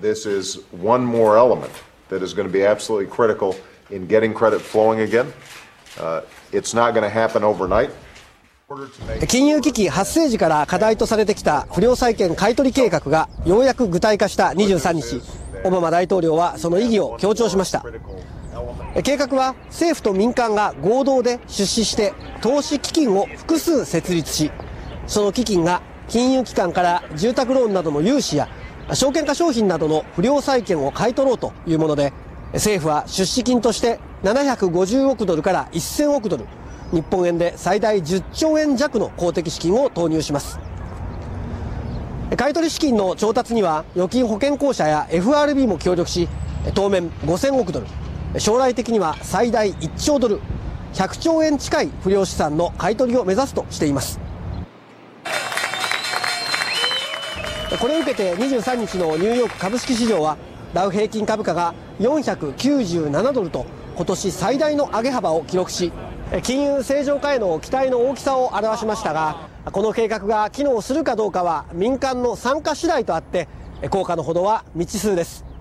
this is one more element that is going to be absolutely critical in getting credit flowing again. Uh, it's not going to happen overnight. 金融危機発生時から課題とされてきた不良債権買取計画がようやく具体化した23日オバマ大統領はその意義を強調しました計画は政府と民間が合同で出資して投資基金を複数設立しその基金が金融機関から住宅ローンなどの融資や証券化商品などの不良債権を買い取ろうというもので政府は出資金として750億ドルから1000億ドル日本円で最大10兆円弱の公的資金を投入します。買取資金の調達には預金保険公社や FRB も協力し当面5000億ドル将来的には最大1兆ドル100兆円近い不良資産の買い取りを目指すとしています。これを受けて23日のニューヨーク株式市場はダウ平均株価が497ドルと今年最大の上げ幅を記録し金融正常化への期待の大きさを表しましたがこの計画が機能するかどうかは民間の参加次第とあって効果のほどは未知数です。